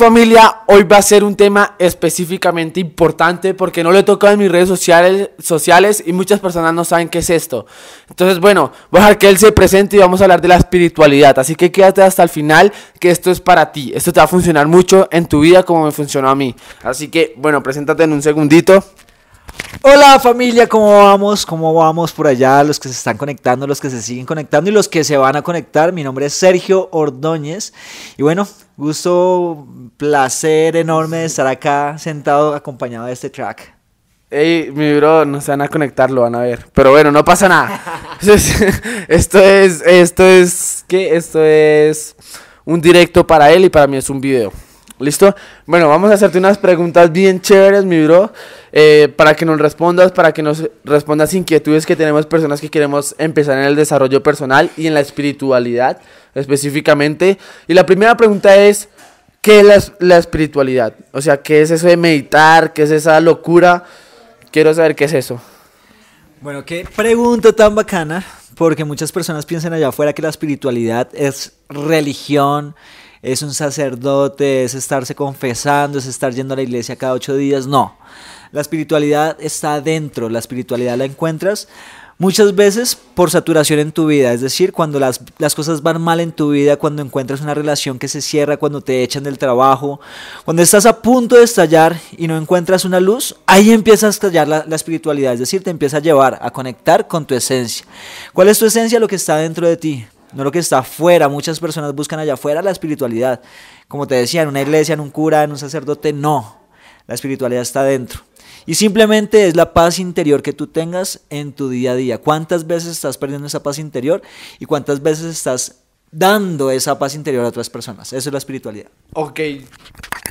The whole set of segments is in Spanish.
Familia, hoy va a ser un tema específicamente importante porque no lo he tocado en mis redes sociales, sociales y muchas personas no saben qué es esto. Entonces, bueno, voy a dejar que él se presente y vamos a hablar de la espiritualidad. Así que quédate hasta el final que esto es para ti. Esto te va a funcionar mucho en tu vida como me funcionó a mí. Así que, bueno, preséntate en un segundito. Hola familia, ¿cómo vamos? ¿Cómo vamos por allá? Los que se están conectando, los que se siguen conectando y los que se van a conectar. Mi nombre es Sergio Ordóñez y bueno, gusto, placer enorme de estar acá sentado acompañado de este track. Ey, mi bro, no se van a conectar, lo van a ver. Pero bueno, no pasa nada. esto es, esto es, ¿qué? Esto es un directo para él y para mí es un video. ¿Listo? Bueno, vamos a hacerte unas preguntas bien chéveres, mi bro, eh, para que nos respondas, para que nos respondas inquietudes que tenemos personas que queremos empezar en el desarrollo personal y en la espiritualidad específicamente. Y la primera pregunta es, ¿qué es la, espiritualidad? O sea, ¿qué es eso de meditar? ¿Qué es esa locura? Quiero saber qué es eso. Bueno, qué pregunta tan bacana, porque muchas personas piensan allá afuera que la espiritualidad es religión, es un sacerdote, es estarse confesando, es estar yendo a la iglesia cada ocho días. No, la espiritualidad está adentro, la espiritualidad la encuentras muchas veces por saturación en tu vida, es decir, cuando las, las, cosas van mal en tu vida, cuando encuentras una relación que se cierra, cuando te echan del trabajo, cuando estás a punto de estallar y no encuentras una luz, ahí empieza a estallar la, la espiritualidad, es decir, te empieza a llevar a conectar con tu esencia. ¿Cuál es tu esencia? Lo que está dentro de ti no lo que está afuera. Muchas personas buscan allá afuera la espiritualidad. Como te decía, en una iglesia, en un cura, en un sacerdote, no. La espiritualidad está dentro. Y simplemente es la paz interior que tú tengas en tu día a día. ¿Cuántas veces estás perdiendo esa paz interior y cuántas veces estás dando esa paz interior a otras personas? Eso es la espiritualidad. Ok.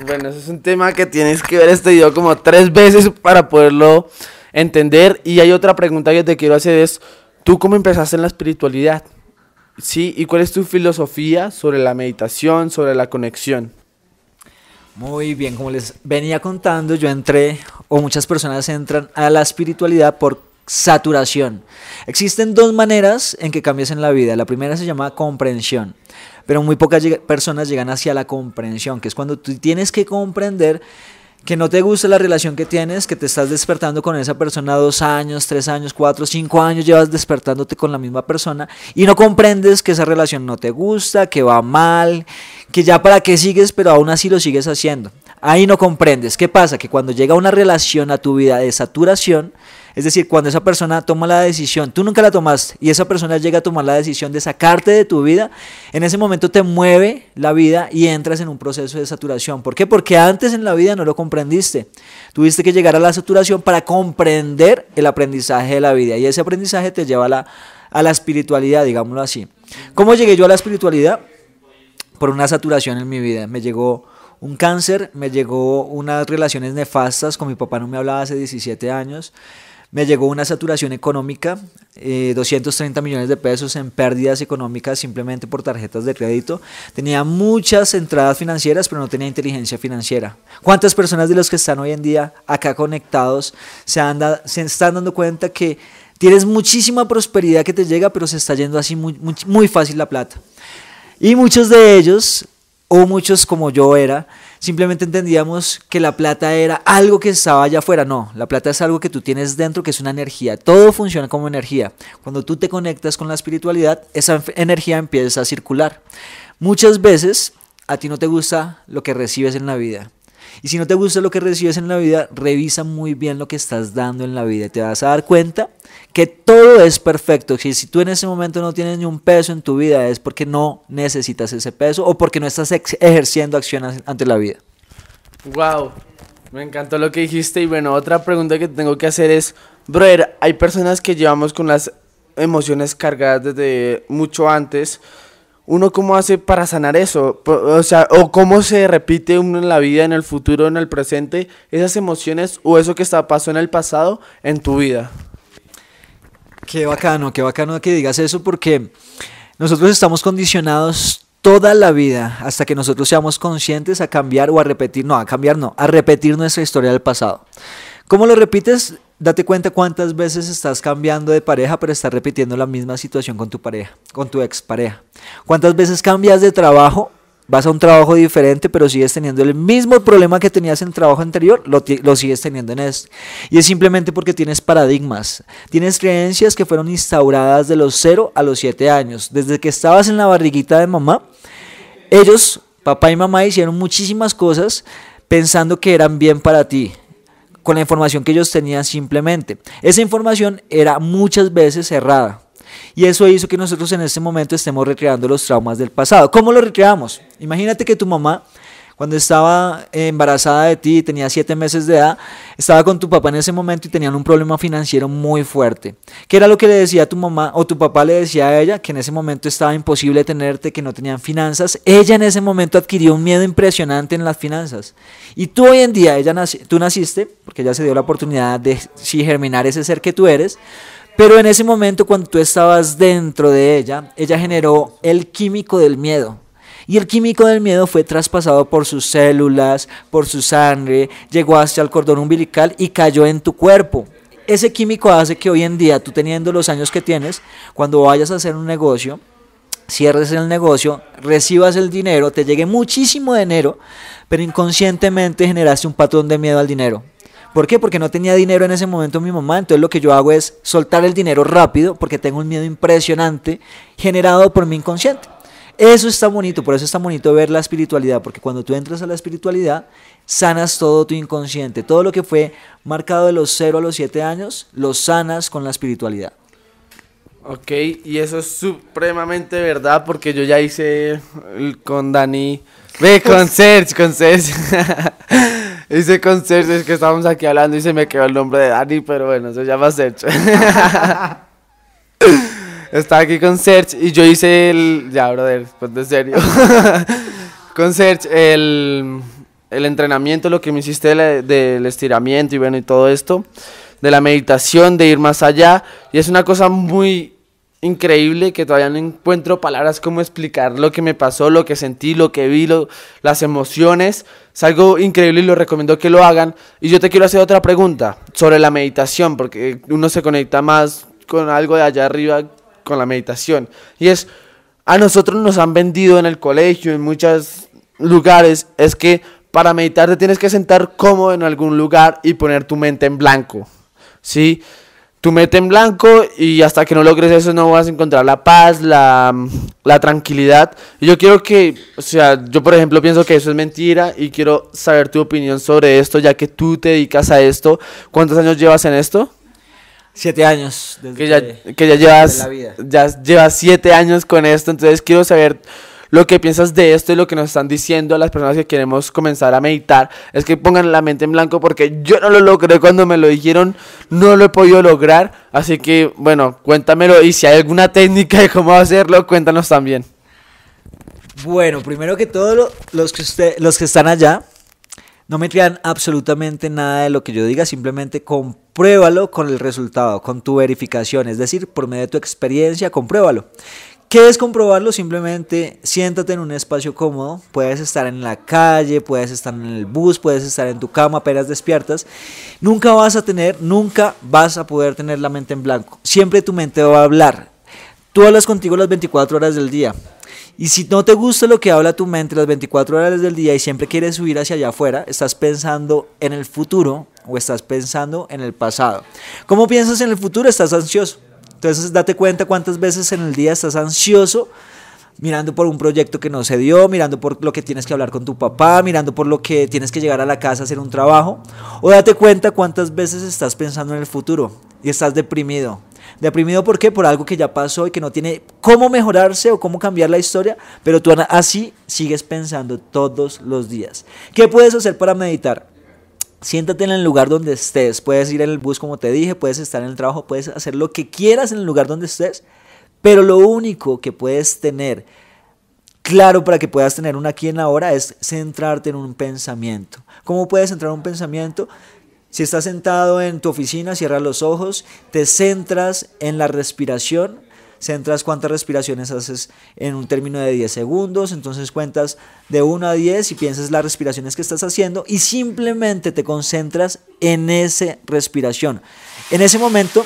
Bueno, eso es un tema que tienes que ver este video como tres veces para poderlo entender. Y hay otra pregunta que te quiero hacer es, ¿tú cómo empezaste en la espiritualidad? Sí, ¿y cuál es tu filosofía sobre la meditación, sobre la conexión? Muy bien, como les venía contando, yo entré, o muchas personas entran a la espiritualidad por saturación. Existen dos maneras en que cambias en la vida. La primera se llama comprensión, pero muy pocas personas llegan hacia la comprensión, que es cuando tú tienes que comprender que no te gusta la relación que tienes, que te estás despertando con esa persona dos años, tres años, cuatro, cinco años, llevas despertándote con la misma persona y no comprendes que esa relación no te gusta, que va mal, que ya para qué sigues, pero aún así lo sigues haciendo. Ahí no comprendes. ¿Qué pasa? Que cuando llega una relación a tu vida de saturación, es decir, cuando esa persona toma la decisión, tú nunca la tomaste, y esa persona llega a tomar la decisión de sacarte de tu vida, en ese momento te mueve la vida y entras en un proceso de saturación. ¿Por qué? Porque antes en la vida no lo comprendiste. Tuviste que llegar a la saturación para comprender el aprendizaje de la vida, y ese aprendizaje te lleva a la, a la espiritualidad, digámoslo así. ¿Cómo llegué yo a la espiritualidad? Por una saturación en mi vida. Me llegó un cáncer, me llegó unas relaciones nefastas, con mi papá no me hablaba hace 17 años, me llegó una saturación económica, 230 eh, millones de pesos en pérdidas económicas simplemente por tarjetas de crédito. Tenía muchas entradas financieras, pero no tenía inteligencia financiera. ¿Cuántas personas de los que están hoy en día acá conectados se, se están dando cuenta que tienes muchísima prosperidad que te llega, pero se está yendo así muy, muy, muy fácil la plata? Y muchos de ellos, o muchos como yo era, simplemente entendíamos que la plata era algo que estaba allá afuera. No, la plata es algo que tú tienes dentro, que es una energía. Todo funciona como energía. Cuando tú te conectas con la espiritualidad, esa energía empieza a circular. Muchas veces a ti no te gusta lo que recibes en la vida. Y si no te gusta lo que recibes en la vida, revisa muy bien lo que estás dando en la vida. Y te vas a dar cuenta que todo es perfecto. Si, si tú en ese momento no tienes ni un peso en tu vida, es porque no necesitas ese peso o porque no estás ejerciendo acciones ante la vida. Wow, me encantó lo que dijiste. Y bueno, otra pregunta que tengo que hacer es, brother, hay personas que llevamos con las emociones cargadas desde mucho antes. ¿Uno cómo hace para sanar eso? O sea, o cómo se repite uno en la vida, en el futuro, en el presente, esas emociones o eso que está pasó en el pasado en tu vida. Qué bacano, qué bacano que digas eso porque nosotros estamos condicionados toda la vida hasta que nosotros seamos conscientes a cambiar o a repetir, no, a cambiar no, a repetir nuestra historia del pasado. ¿Cómo lo repites? Date cuenta cuántas veces estás cambiando de pareja, pero estás repitiendo la misma situación con tu pareja, con tu expareja. ¿Cuántas veces cambias de trabajo vas a un trabajo diferente, pero sigues teniendo el mismo problema que tenías en el trabajo anterior, lo, sigues teniendo en este. Y es simplemente porque tienes paradigmas, tienes creencias que fueron instauradas de los 0 a los 7 años. Desde que estabas en la barriguita de mamá, ellos, papá y mamá, hicieron muchísimas cosas pensando que eran bien para ti con la información que ellos tenían simplemente. Esa información era muchas veces errada. Y eso hizo que nosotros en este momento estemos recreando los traumas del pasado. ¿Cómo lo recreamos? Imagínate que tu mamá, cuando estaba embarazada de ti, tenía siete meses de edad, estaba con tu papá en ese momento y tenían un problema financiero muy fuerte. ¿Qué era lo que le decía tu mamá o tu papá le decía a ella? Que en ese momento estaba imposible tenerte, que no tenían finanzas. Ella en ese momento adquirió un miedo impresionante en las finanzas. Y tú hoy en día, ella tú naciste, porque ella se dio la oportunidad de si germinar ese ser que tú eres, pero en ese momento cuando tú estabas dentro de ella, ella generó el químico del miedo. Y el químico del miedo fue traspasado por sus células, por su sangre, llegó hasta el cordón umbilical y cayó en tu cuerpo. Ese químico hace que hoy en día, tú teniendo los años que tienes, cuando vayas a hacer un negocio, cierres el negocio, recibas el dinero, te llegue muchísimo dinero, pero inconscientemente generaste un patrón de miedo al dinero. ¿Por qué? Porque no tenía dinero en ese momento mi mamá, entonces lo que yo hago es soltar el dinero rápido porque tengo un miedo impresionante generado por mi inconsciente. Eso está bonito, por eso está bonito ver la espiritualidad, porque cuando tú entras a la espiritualidad, sanas todo tu inconsciente. Todo lo que fue marcado de los 0 a los 7 años, lo sanas con la espiritualidad. Ok, y eso es supremamente verdad, porque yo ya hice con Dani, ve, con Serge, con Serge. Hice con Sergio, es que estábamos aquí hablando y se me quedó el nombre de Dani, pero bueno, se llama Sergio. Estaba aquí con Serge y yo hice el. Ya, brother, pues de serio. con Serge, el, el entrenamiento, lo que me hiciste del estiramiento y bueno, y todo esto, de la meditación, de ir más allá. Y es una cosa muy increíble que todavía no encuentro palabras como explicar lo que me pasó, lo que sentí, lo que vi, las emociones. Es algo increíble y lo recomiendo que lo hagan. Y yo te quiero hacer otra pregunta sobre la meditación, porque uno se conecta más con algo de allá arriba con la meditación. Y es, a nosotros nos han vendido en el colegio, en muchos lugares, es que para meditar te tienes que sentar cómodo en algún lugar y poner tu mente en blanco. ¿Sí? tu mete en blanco y hasta que no logres eso no vas a encontrar la paz, la, la, tranquilidad. Y yo quiero que, o sea, yo por ejemplo pienso que eso es mentira y quiero saber tu opinión sobre esto, ya que tú te dedicas a esto. ¿Cuántos años llevas en esto? Siete años. Desde que, ya, que ya llevas, ya llevas siete años con esto, entonces quiero saber lo que piensas de esto y lo que nos están diciendo las personas que queremos comenzar a meditar es que pongan la mente en blanco porque yo no lo logré cuando me lo dijeron, no lo he podido lograr. Así que, bueno, cuéntamelo y si hay alguna técnica de cómo hacerlo, cuéntanos también. Bueno, primero que todo, los, que usted, los que están allá, no me crean absolutamente nada de lo que yo diga, simplemente compruébalo con el resultado, con tu verificación, es decir, por medio de tu experiencia, compruébalo. ¿Qué es comprobarlo? Simplemente siéntate en un espacio cómodo, puedes estar en la calle, puedes estar en el bus, puedes estar en tu cama apenas despiertas. Nunca vas a tener, nunca vas a poder tener la mente en blanco. Siempre tu mente va a hablar. Tú hablas contigo las 24 horas del día. Y si no te gusta lo que habla tu mente las 24 horas del día y siempre quieres subir hacia allá afuera, estás pensando en el futuro o estás pensando en el pasado. ¿Cómo piensas en el futuro? Estás ansioso entonces date cuenta cuántas veces en el día estás ansioso mirando por un proyecto que no se dio, mirando por lo que tienes que hablar con tu papá, mirando por lo que tienes que llegar a la casa a hacer un trabajo. O date cuenta cuántas veces estás pensando en el futuro y estás deprimido. Deprimido ¿por qué? Por algo que ya pasó y que no tiene cómo mejorarse o cómo cambiar la historia, pero tú así sigues pensando todos los días. ¿Qué puedes hacer para meditar? Siéntate en el lugar donde estés. Puedes ir en el bus como te dije, puedes estar en el trabajo, puedes hacer lo que quieras en el lugar donde estés. Pero lo único que puedes tener claro para que puedas tener un aquí en ahora es centrarte en un pensamiento. ¿Cómo puedes centrar un pensamiento? Si estás sentado en tu oficina, cierras los ojos, te centras en la respiración centras cuántas respiraciones haces en un término de 10 segundos, entonces cuentas de 1 a 10 y piensas las respiraciones que estás haciendo y simplemente te concentras en esa respiración. En ese momento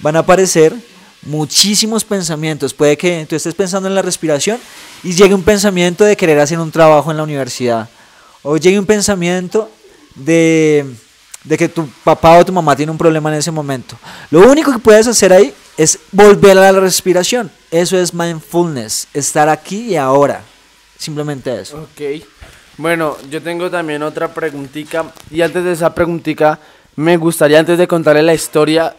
van a aparecer muchísimos pensamientos. Puede que tú estés pensando en la respiración y llegue un pensamiento de querer hacer un trabajo en la universidad, o llegue un pensamiento de, de que tu papá o tu mamá tiene un problema en ese momento. Lo único que puedes hacer ahí es volver a la respiración. Eso es mindfulness, estar aquí y ahora. Simplemente eso. Ok. Bueno, yo tengo también otra preguntita. Y antes de esa preguntita, me gustaría, antes de contarle la historia,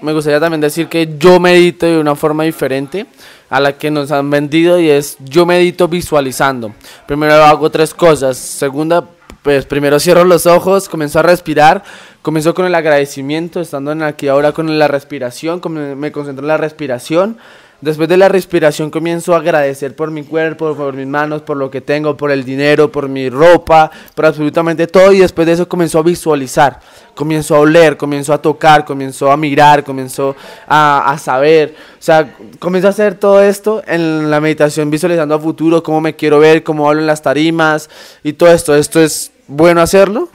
me gustaría también decir que yo medito de una forma diferente a la que nos han vendido y es yo medito visualizando. Primero hago tres cosas. Segunda, pues primero cierro los ojos, comienzo a respirar, comienzo con el agradecimiento, estando en aquí ahora con la respiración, me concentro en la respiración. Después de la respiración comienzo a agradecer por mi cuerpo, por mis manos, por lo que tengo, por el dinero, por mi ropa, por absolutamente todo y después de eso comienzo a visualizar, comienzo a oler, comienzo a tocar, comienzo a mirar, comienzo a, a saber, o sea, comienzo a hacer todo esto en la meditación visualizando a futuro, cómo me quiero ver, cómo hablo en las tarimas y todo esto, esto es bueno hacerlo.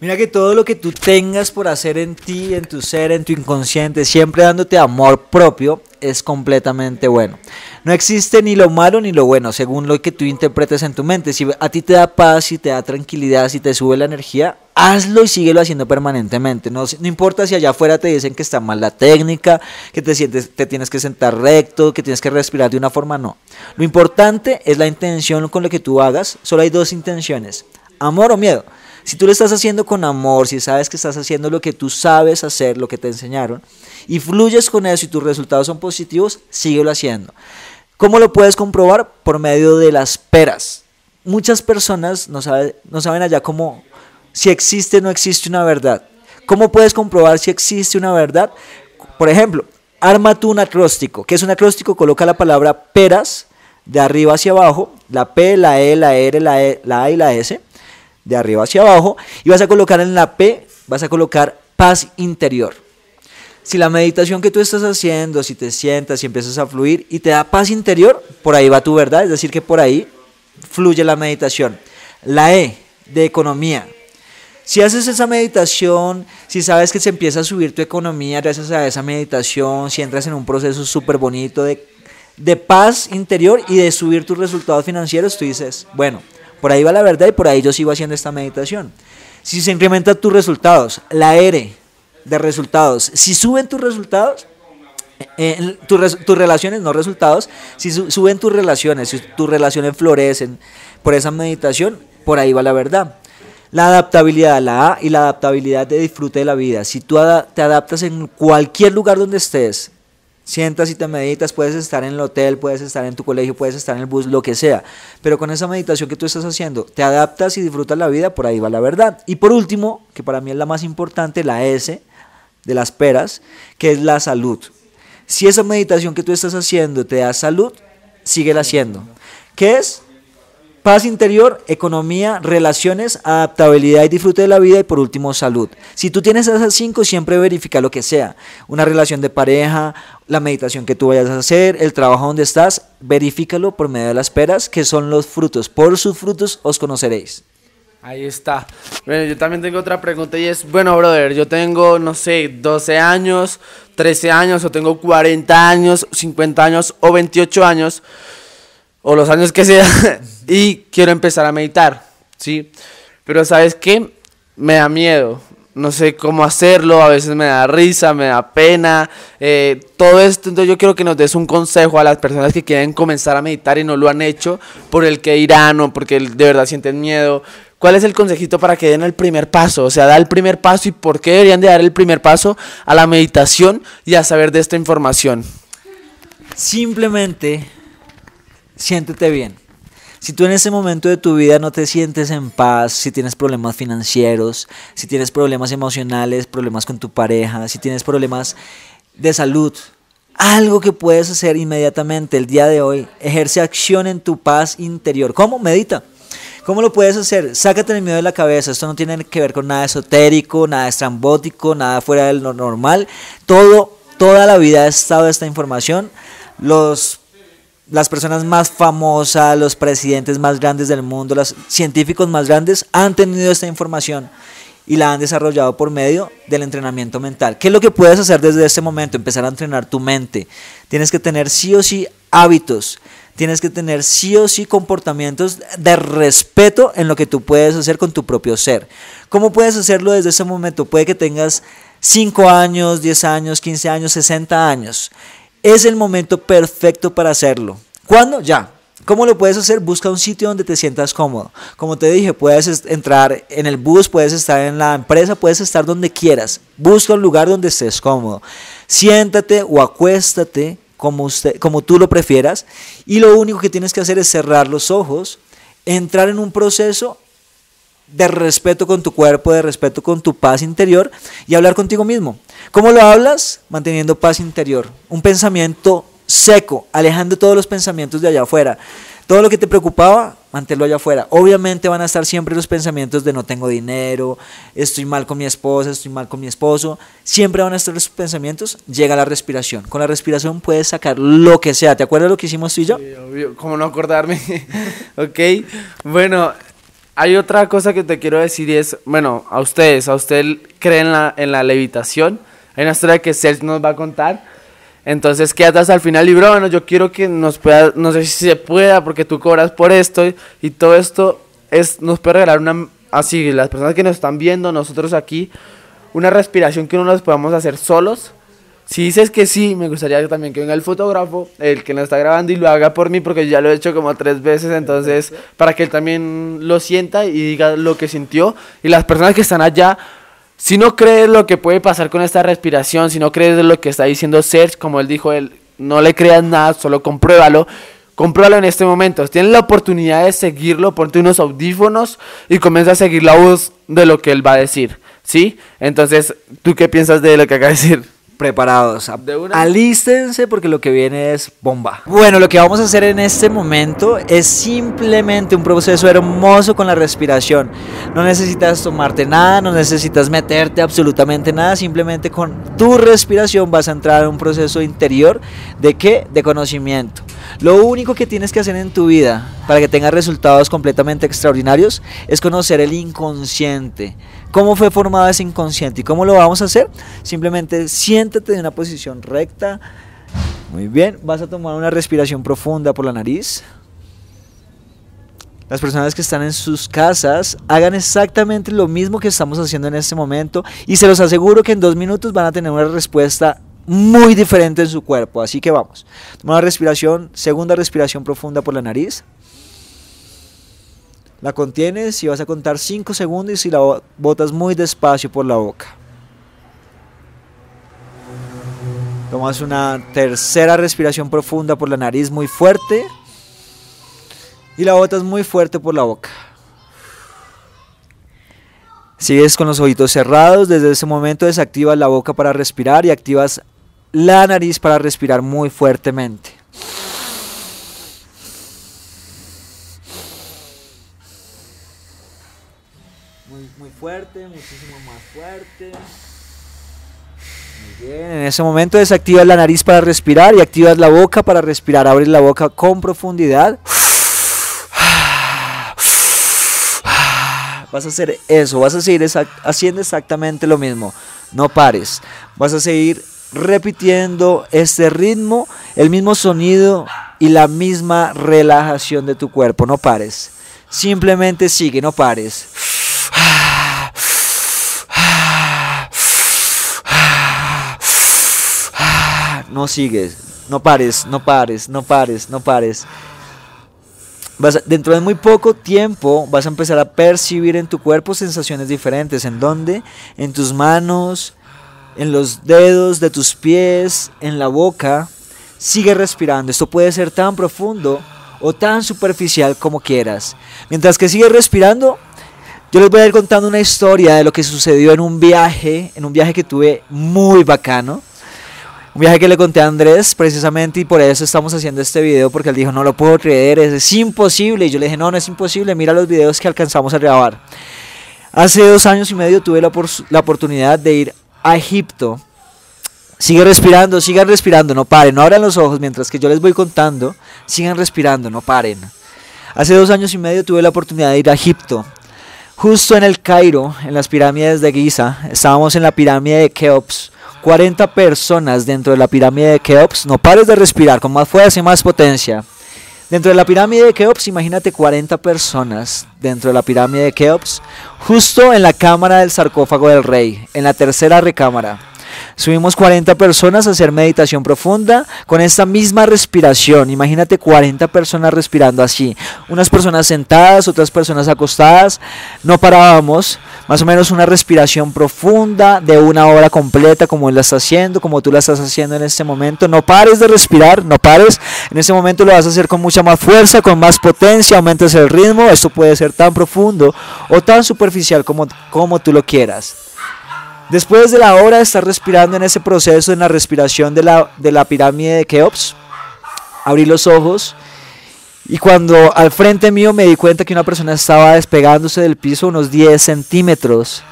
Mira que todo lo que tú tengas por hacer en ti, en tu ser, en tu inconsciente, siempre dándote amor propio, es completamente bueno. No existe ni lo malo ni lo bueno, según lo que tú interpretes en tu mente. Si a ti te da paz, si te da tranquilidad, si te sube la energía, hazlo y síguelo haciendo permanentemente. No, no importa si allá afuera te dicen que está mal la técnica, que te sientes, te tienes que sentar recto, que tienes que respirar de una forma, no. Lo importante es la intención con lo que tú hagas. Solo hay dos intenciones, amor o miedo. Si tú lo estás haciendo con amor, si sabes que estás haciendo lo que tú sabes hacer, lo que te enseñaron, y fluyes con eso y tus resultados son positivos, síguelo haciendo. ¿Cómo lo puedes comprobar? Por medio de las peras. Muchas personas no, no saben allá cómo, si existe o no existe una verdad. ¿Cómo puedes comprobar si existe una verdad? Por ejemplo, arma tú un acróstico. ¿Qué es un acróstico? Coloca la palabra peras de arriba hacia abajo, la P, la E, la R, la, e, la A y la S de arriba hacia abajo, y vas a colocar en la P, vas a colocar paz interior. Si la meditación que tú estás haciendo, si te sientas y empiezas a fluir y te da paz interior, por ahí va tu verdad, es decir, que por ahí fluye la meditación. La E, de economía. Si haces esa meditación, si sabes que se empieza a subir tu economía gracias a esa meditación, si entras en un proceso súper bonito de, de paz interior y de subir tus resultados financieros, tú dices, bueno, por ahí va la verdad y por ahí yo sigo haciendo esta meditación. Si se incrementan tus resultados, la R de resultados, si suben tus resultados, eh, tus, relaciones, no resultados, si suben tus relaciones, si tus relaciones florecen por esa meditación, por ahí va la verdad. La adaptabilidad, la A y la adaptabilidad de disfrute de la vida. Si tú te adaptas en cualquier lugar donde estés, sientas y te meditas, puedes estar en el hotel, puedes estar en tu colegio, puedes estar en el bus, lo que sea. Pero con esa meditación que tú estás haciendo, te adaptas y disfrutas la vida, por ahí va la verdad. Y por último, que para mí es la más importante, la S de las peras, que es la salud. Si esa meditación que tú estás haciendo te da salud, síguela haciendo. ¿Qué es? Paz interior, economía, relaciones, adaptabilidad y disfrute de la vida y por último salud. Si tú tienes esas cinco, siempre verifica lo que sea. Una relación de pareja, la meditación que tú vayas a hacer, el trabajo donde estás, verifícalo por medio de las peras, que son los frutos. Por sus frutos os conoceréis. Ahí está. Bueno, yo también tengo otra pregunta y es, bueno, brother, yo tengo, no sé, 12 años, 13 años, o tengo 40 años, 50 años o 28 años o los años que sea, y quiero empezar a meditar, ¿sí? Pero ¿sabes qué? Me da miedo, no sé cómo hacerlo, a veces me da risa, me da pena, eh, todo esto, entonces yo quiero que nos des un consejo a las personas que quieren comenzar a meditar y no lo han hecho por el que irán o porque de verdad sienten miedo. ¿Cuál es el consejito para que den el primer paso? O sea, da el primer paso y por qué deberían de dar el primer paso a la meditación y a saber de esta información. Simplemente siéntete bien. Si tú en ese momento de tu vida no te sientes en paz, si tienes problemas financieros, si tienes problemas emocionales, problemas con tu pareja, si tienes problemas de salud, algo que puedes hacer inmediatamente el día de hoy, ejerce acción en tu paz interior. ¿Cómo? Medita. ¿Cómo lo puedes hacer? Sácate el miedo de la cabeza. Esto no tiene que ver con nada esotérico, nada estrambótico, nada fuera de lo normal. Todo, toda la vida ha estado esta información. Los las personas más famosas, los presidentes más grandes del mundo, los científicos más grandes han tenido esta información y la han desarrollado por medio del entrenamiento mental. ¿Qué es lo que puedes hacer desde este momento? Empezar a entrenar tu mente. Tienes que tener sí o sí hábitos tienes que tener sí o sí comportamientos de respeto en lo que tú puedes hacer con tu propio ser. ¿Cómo puedes hacerlo desde ese momento? Puede que tengas 5 años, 10 años, 15 años, 60 años. Es el momento perfecto para hacerlo. ¿Cuándo? Ya. ¿Cómo lo puedes hacer? Busca un sitio donde te sientas cómodo. Como te dije, puedes entrar en el bus, puedes estar en la empresa, puedes estar donde quieras. Busca un lugar donde estés cómodo. Siéntate o acuéstate como, usted, como tú lo prefieras. Y lo único que tienes que hacer es cerrar los ojos, entrar en un proceso de respeto con tu cuerpo, de respeto con tu paz interior y hablar contigo mismo. ¿Cómo lo hablas? Manteniendo paz interior. Un pensamiento seco, alejando todos los pensamientos de allá afuera. Todo lo que te preocupaba, manténlo allá afuera. Obviamente van a estar siempre los pensamientos de no tengo dinero, estoy mal con mi esposa, estoy mal con mi esposo. Siempre van a estar los pensamientos. Llega la respiración. Con la respiración puedes sacar lo que sea. ¿Te acuerdas lo que hicimos tú y yo? Sí, obvio. ¿Cómo no acordarme? ok. Bueno, hay otra cosa que te quiero decir y es, bueno, a ustedes, a usted creen en la, en la levitación. Hay una historia que Sergio nos va a contar. Entonces quédate hasta el final y bueno, yo quiero que nos pueda, no sé si se pueda porque tú cobras por esto y, todo esto es, nos puede regalar una, así, las personas que nos están viendo, nosotros aquí, una respiración que no nos podamos hacer solos. Si dices que sí, me gustaría también que venga el fotógrafo, el que nos está grabando y lo haga por mí porque ya lo he hecho como tres veces, entonces para que él también lo sienta y diga lo que sintió. Y las personas que están allá si no crees lo que puede pasar con esta respiración, si no crees lo que está diciendo Serge, como él dijo, él, no le creas nada, solo compruébalo. Compruébalo en este momento. Tienes la oportunidad de seguirlo, ponte unos audífonos y comienza a seguir la voz de lo que él va a decir. ¿Sí? Entonces, ¿tú qué piensas de lo que acaba de decir? Preparados. Alístense porque lo que viene es bomba. Bueno, lo que vamos a hacer en este momento es simplemente un proceso hermoso con la respiración. No necesitas tomarte nada, no necesitas meterte absolutamente nada, simplemente con tu respiración vas a entrar en un proceso interior de qué? De conocimiento. Lo único que tienes que hacer en tu vida para que tengas resultados completamente extraordinarios es conocer el inconsciente. ¿Cómo fue formado ese inconsciente y cómo lo vamos a hacer? Simplemente siéntate en una posición recta. Muy bien, vas a tomar una respiración profunda por la nariz. Las personas que están en sus casas hagan exactamente lo mismo que estamos haciendo en este momento y se los aseguro que en dos minutos van a tener una respuesta muy diferente en su cuerpo. Así que vamos. Una respiración, segunda respiración profunda por la nariz. La contienes y vas a contar 5 segundos y la botas muy despacio por la boca. Tomas una tercera respiración profunda por la nariz muy fuerte. Y la botas muy fuerte por la boca. Sigues con los ojitos cerrados. Desde ese momento desactivas la boca para respirar y activas la nariz para respirar muy fuertemente. Muy, muy fuerte, muchísimo más fuerte. Muy bien, en ese momento desactivas la nariz para respirar y activas la boca para respirar. Abres la boca con profundidad. Vas a hacer eso, vas a seguir haciendo exactamente lo mismo. No pares. Vas a seguir repitiendo este ritmo, el mismo sonido y la misma relajación de tu cuerpo. No pares. Simplemente sigue, no pares. No sigues, no pares, no pares, no pares, no pares. Vas dentro de muy poco tiempo vas a empezar a percibir en tu cuerpo sensaciones diferentes. ¿En dónde? En tus manos, en los dedos de tus pies, en la boca. Sigue respirando. Esto puede ser tan profundo o tan superficial como quieras. Mientras que sigues respirando, yo les voy a ir contando una historia de lo que sucedió en un viaje, en un viaje que tuve muy bacano. Un viaje que le conté a Andrés precisamente y por eso estamos haciendo este video porque él dijo, no lo puedo creer, es, imposible. Y yo le dije, no, no es imposible, mira los videos que alcanzamos a grabar. Hace dos años y medio tuve la, la oportunidad de ir a Egipto. Sigue respirando, sigan respirando, no paren, no abran los ojos mientras que yo les voy contando. Sigan respirando, no paren. Hace dos años y medio tuve la oportunidad de ir a Egipto. Justo en el Cairo, en las pirámides de Giza, estábamos en la pirámide de Keops. 40 personas dentro de la pirámide de Keops. No pares de respirar con más fuerza y más potencia. Dentro de la pirámide de Keops, imagínate 40 personas dentro de la pirámide de Keops, justo en la cámara del sarcófago del rey, en la tercera recámara. Subimos 40 personas a hacer meditación profunda con esta misma respiración. Imagínate 40 personas respirando así. Unas personas sentadas, otras personas acostadas. No parábamos. Más o menos una respiración profunda de una hora completa como la está haciendo, como tú la estás haciendo en este momento. No pares de respirar, no pares. En este momento lo vas a hacer con mucha más fuerza, con más potencia, aumentas el ritmo. Esto puede ser tan profundo o tan superficial como, como tú lo quieras. Después de la hora de estar respirando en ese proceso, en la respiración de la, de la pirámide de Keops, abrí los ojos y cuando al frente mío me di cuenta que una persona estaba despegándose del piso unos 10 centímetros,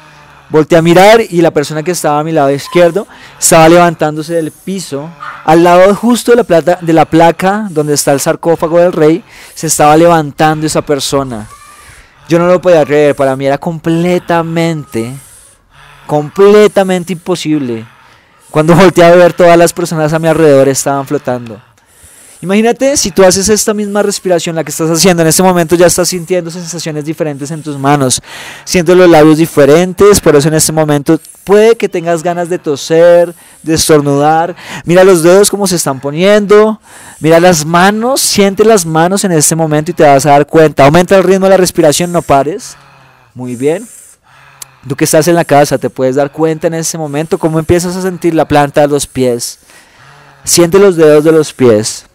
volteé a mirar y la persona que estaba a mi lado izquierdo estaba levantándose del piso. Al lado justo de la, plata, de la placa donde está el sarcófago del rey, se estaba levantando esa persona. Yo no lo podía creer, para mí era completamente completamente imposible. Cuando volteé a ver todas las personas a mi alrededor estaban flotando. Imagínate si tú haces esta misma respiración, la que estás haciendo en este momento, ya estás sintiendo sensaciones diferentes en tus manos, siento los labios diferentes, por eso en este momento puede que tengas ganas de toser, de estornudar. Mira los dedos como se están poniendo, mira las manos, siente las manos en este momento y te vas a dar cuenta. Aumenta el ritmo de la respiración, no pares. Muy bien. Tú que estás en la casa te puedes dar cuenta en ese momento cómo empiezas a sentir la planta de los pies. Siente los dedos de los pies.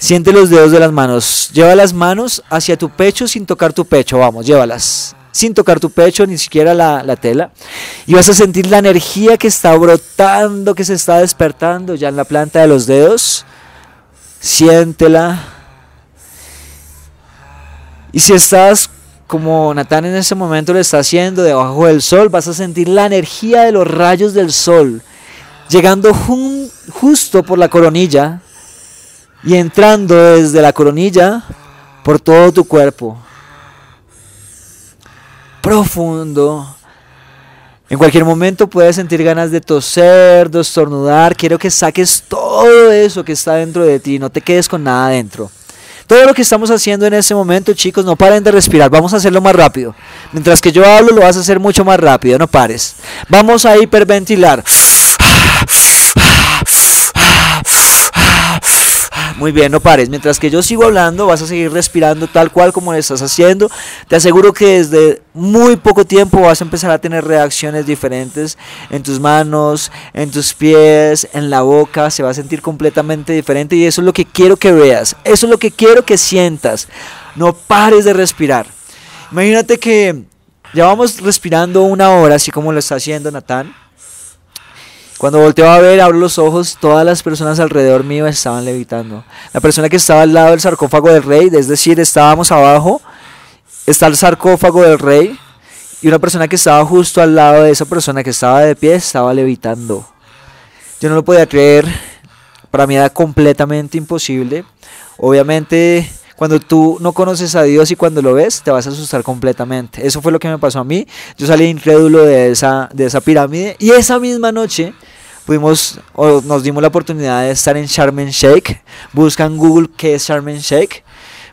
Siente los dedos de las manos. Lleva las manos hacia tu pecho sin tocar tu pecho. Vamos, llévalas. Sin tocar tu pecho, ni siquiera la, la tela. Y vas a sentir la energía que está brotando, que se está despertando ya en la planta de los dedos. Siéntela. Y si estás como Natán en ese momento lo está haciendo debajo del sol, vas a sentir la energía de los rayos del sol llegando justo por la coronilla y entrando desde la coronilla por todo tu cuerpo. Profundo. En cualquier momento puedes sentir ganas de toser, de estornudar. Quiero que saques todo eso que está dentro de ti. No te quedes con nada dentro. Todo lo que estamos haciendo en este momento, chicos, no paren de respirar. Vamos a hacerlo más rápido. Mientras que yo hablo, lo vas a hacer mucho más rápido. No pares. Vamos a hiperventilar. Muy bien, no pares. Mientras que yo sigo hablando, vas a seguir respirando tal cual como lo estás haciendo. Te aseguro que desde muy poco tiempo vas a empezar a tener reacciones diferentes en tus manos, en tus pies, en la boca. Se va a sentir completamente diferente y eso es lo que quiero que veas. Eso es lo que quiero que sientas. No pares de respirar. Imagínate que ya vamos respirando una hora, así como lo está haciendo Natán. Cuando volteo a ver, abro los ojos, todas las personas alrededor mío estaban levitando. La persona que estaba al lado del sarcófago del rey, es decir, estábamos abajo, está el sarcófago del rey, y una persona que estaba justo al lado de esa persona que estaba de pie estaba levitando. Yo no lo podía creer, para mí era completamente imposible. Obviamente cuando tú no conoces a Dios y cuando lo ves, te vas a asustar completamente. Eso fue lo que me pasó a mí. Yo salí incrédulo de esa, de esa pirámide y esa misma noche fuimos o nos dimos la oportunidad de estar en Sharm el Sheikh. Busca en Google qué es Sharm el.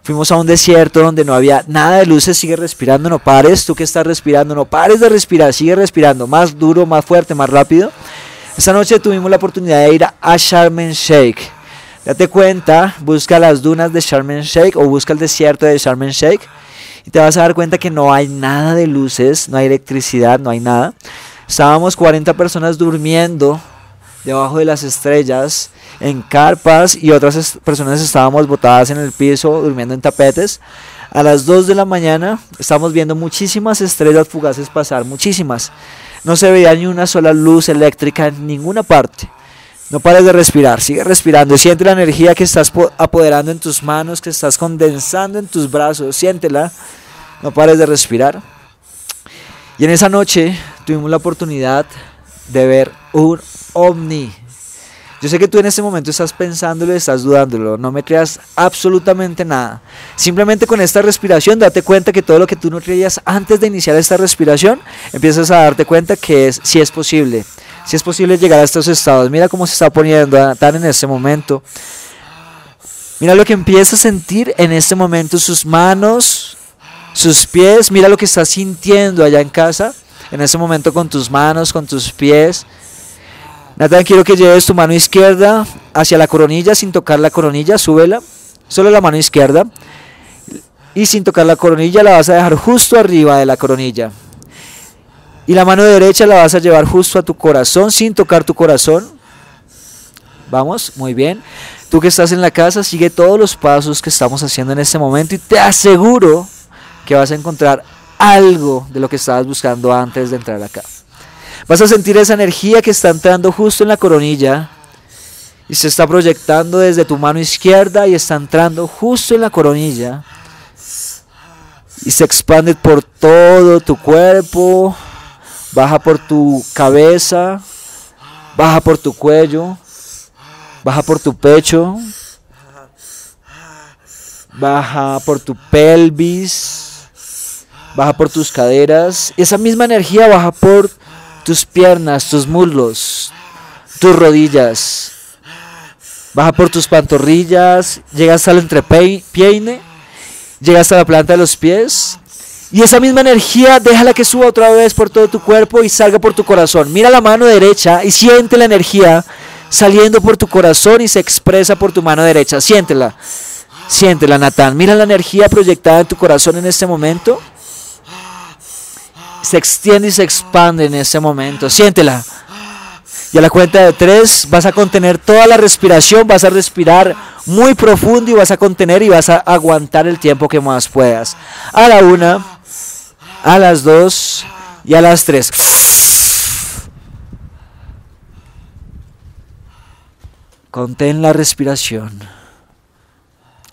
Fuimos a un desierto donde no había nada de luces, sigue respirando, no pares, tú que estás respirando, no pares de respirar, sigue respirando, más duro, más fuerte, más rápido. Esta noche tuvimos la oportunidad de ir a Sharm el Date cuenta, busca las dunas de Sharm el Sheikh o busca el desierto de Sharm el Sheikh y te vas a dar cuenta que no hay nada de luces, no hay electricidad, no hay nada. Estábamos 40 personas durmiendo debajo de las estrellas en carpas y otras personas estábamos botadas en el piso durmiendo en tapetes. A las 2 de la mañana estamos viendo muchísimas estrellas fugaces pasar, muchísimas. No se veía ni una sola luz eléctrica en ninguna parte. No pares de respirar, sigue respirando. Siente la energía que estás apoderando en tus manos, que estás condensando en tus brazos. Siéntela. No pares de respirar. Y en esa noche tuvimos la oportunidad de ver un ovni. Yo sé que tú en este momento estás pensándolo estás dudándolo. No me creas absolutamente nada. Simplemente con esta respiración date cuenta que todo lo que tú no creías antes de iniciar esta respiración, empiezas a darte cuenta que es, si es posible si es posible llegar a estos estados. Mira cómo se está poniendo tan en este momento. Mira lo que empieza a sentir en este momento sus manos, sus pies. Mira lo que estás sintiendo allá en casa, en este momento con tus manos, con tus pies. Nathan, quiero que lleves tu mano izquierda hacia la coronilla sin tocar la coronilla, súbela. Solo la mano izquierda. Y sin tocar la coronilla la vas a dejar justo arriba de la coronilla. Y la mano derecha la vas a llevar justo a tu corazón sin tocar tu corazón. Vamos, muy bien. Tú que estás en la casa, sigue todos los pasos que estamos haciendo en este momento y te aseguro que vas a encontrar algo de lo que estabas buscando antes de entrar acá. Vas a sentir esa energía que está entrando justo en la coronilla y se está proyectando desde tu mano izquierda y está entrando justo en la coronilla y se expande por todo tu cuerpo, baja por tu cabeza, baja por tu cuello, baja por tu pecho, baja por tu pelvis, baja por tus caderas. Esa misma energía baja por tus piernas, tus muslos, tus rodillas. Baja por tus pantorrillas, llegas al entrepeine, llegas a la planta de los pies. Y esa misma energía déjala que suba otra vez por todo tu cuerpo y salga por tu corazón. Mira la mano derecha y siente la energía saliendo por tu corazón y se expresa por tu mano derecha. Siéntela. Siéntela, Natán. Mira la energía proyectada en tu corazón en este momento se extiende y se expande en ese momento. Siéntela. Y a la cuenta de tres vas a contener toda la respiración, vas a respirar muy profundo y vas a contener y vas a aguantar el tiempo que más puedas. A la una, a las dos y a las tres. Contén la respiración.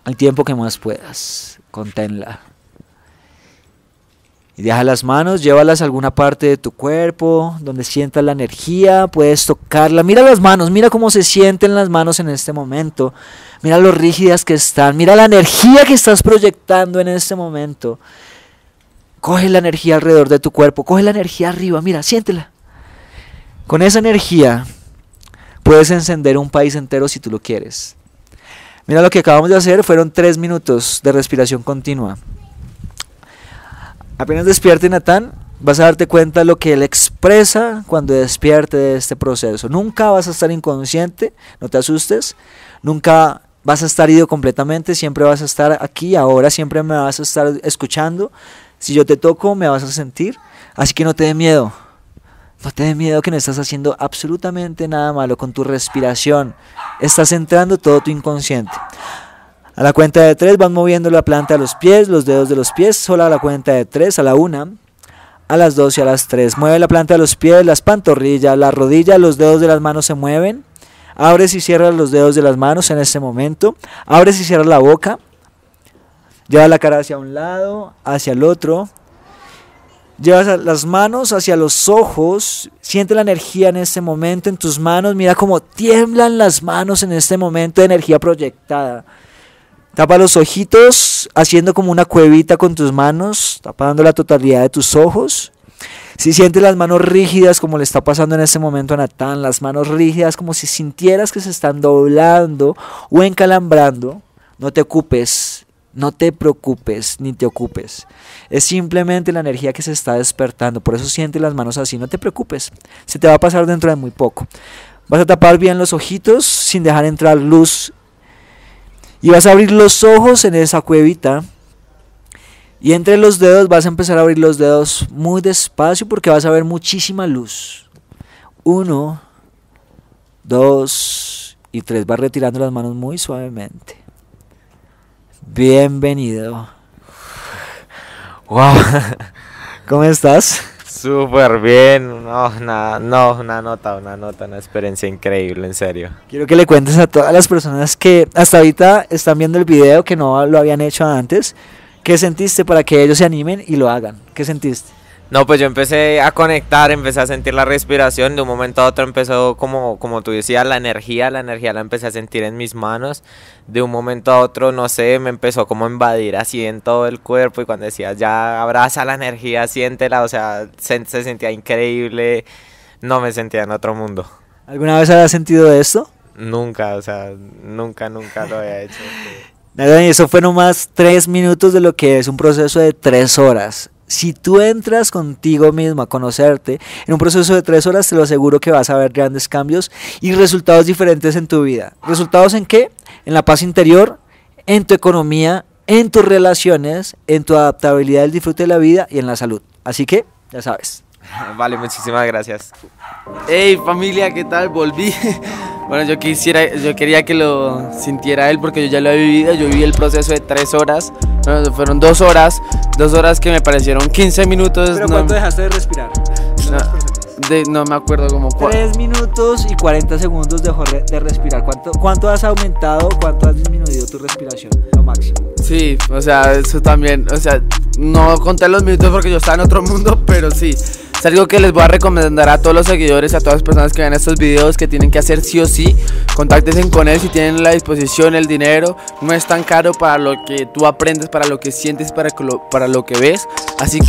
El tiempo que más puedas. Conténla. Y deja las manos, llévalas a alguna parte de tu cuerpo, donde sientas la energía, puedes tocarla. Mira las manos, mira cómo se sienten las manos en este momento. Mira lo rígidas que están, mira la energía que estás proyectando en este momento. Coge la energía alrededor de tu cuerpo, coge la energía arriba, mira, siéntela. Con esa energía puedes encender un país entero si tú lo quieres. Mira lo que acabamos de hacer, fueron tres minutos de respiración continua. Apenas despierte Natán, vas a darte cuenta de lo que él expresa cuando despierte de este proceso. Nunca vas a estar inconsciente, no te asustes. Nunca vas a estar ido completamente, siempre vas a estar aquí, ahora siempre me vas a estar escuchando. Si yo te toco, me vas a sentir. Así que no te dé miedo. No te dé miedo que no estás haciendo absolutamente nada malo con tu respiración. Estás entrando todo tu inconsciente. A la cuenta de tres vas moviendo la planta de los pies, los dedos de los pies, solo a la cuenta de tres, a la una, a las dos y a las tres. Mueve la planta de los pies, las pantorrillas, las rodillas, los dedos de las manos se mueven. Abres y cierras los dedos de las manos en este momento. Abres y cierras la boca. Lleva la cara hacia un lado, hacia el otro. Llevas las manos hacia los ojos. Siente la energía en este momento en tus manos. Mira cómo tiemblan las manos en este momento de energía proyectada. Tapa los ojitos haciendo como una cuevita con tus manos, tapando la totalidad de tus ojos. Si sientes las manos rígidas como le está pasando en este momento a Natán, las manos rígidas como si sintieras que se están doblando o encalambrando, no te ocupes, no te preocupes ni te ocupes. Es simplemente la energía que se está despertando, por eso siente las manos así, no te preocupes, se te va a pasar dentro de muy poco. Vas a tapar bien los ojitos sin dejar entrar luz y vas a abrir los ojos en esa cuevita. Y entre los dedos vas a empezar a abrir los dedos muy despacio porque vas a ver muchísima luz. Uno, dos y tres. Vas retirando las manos muy suavemente. Bienvenido. Wow. ¿Cómo estás? Súper bien, no, una, no, una nota, una nota, una experiencia increíble, en serio. Quiero que le cuentes a todas las personas que hasta ahorita están viendo el video, que no lo habían hecho antes, ¿qué sentiste para que ellos se animen y lo hagan? ¿Qué sentiste? No, pues yo empecé a conectar, empecé a sentir la respiración, de un momento a otro empezó como, como tú decías, la energía, la energía la empecé a sentir en mis manos, de un momento a otro, no sé, me empezó como a invadir así en todo el cuerpo y cuando decías, ya abraza la energía, siéntela, o sea, se, se sentía increíble, no me sentía en otro mundo. ¿Alguna vez has sentido esto? nunca, o sea, nunca, nunca lo había hecho. Eso fue nomás tres minutos de lo que es un proceso de tres horas. Si tú entras contigo mismo a conocerte, en un proceso de tres horas te lo aseguro que vas a ver grandes cambios y resultados diferentes en tu vida. ¿Resultados en qué? En la paz interior, en tu economía, en tus relaciones, en tu adaptabilidad del disfrute de la vida y en la salud. Así que, ya sabes. Vale, muchísimas gracias. Hey familia, ¿qué tal? Volví. Bueno, yo quisiera, yo quería que lo sintiera él porque yo ya lo he vivido. Yo viví el proceso de tres horas. Bueno, fueron dos horas, dos horas que me parecieron 15 minutos. ¿Pero no, cuánto dejaste de respirar? no, de- no me acuerdo cua- Tres minutos y 40 segundos dejó de respirar. ¿Cuánto, ¿Cuánto has aumentado? ¿Cuánto has disminuido tu respiración? Lo máximo. Sí, o sea, eso también, o sea, no conté los minutos porque yo estaba en otro mundo, pero sí. Es algo que les voy a recomendar a todos los seguidores, a todas las personas que ven estos videos, que tienen que hacer sí o sí. Contáctense con él si tienen la disposición, el dinero. No es tan caro para lo que tú aprendes, para lo que sientes, para, para lo que ves. Así que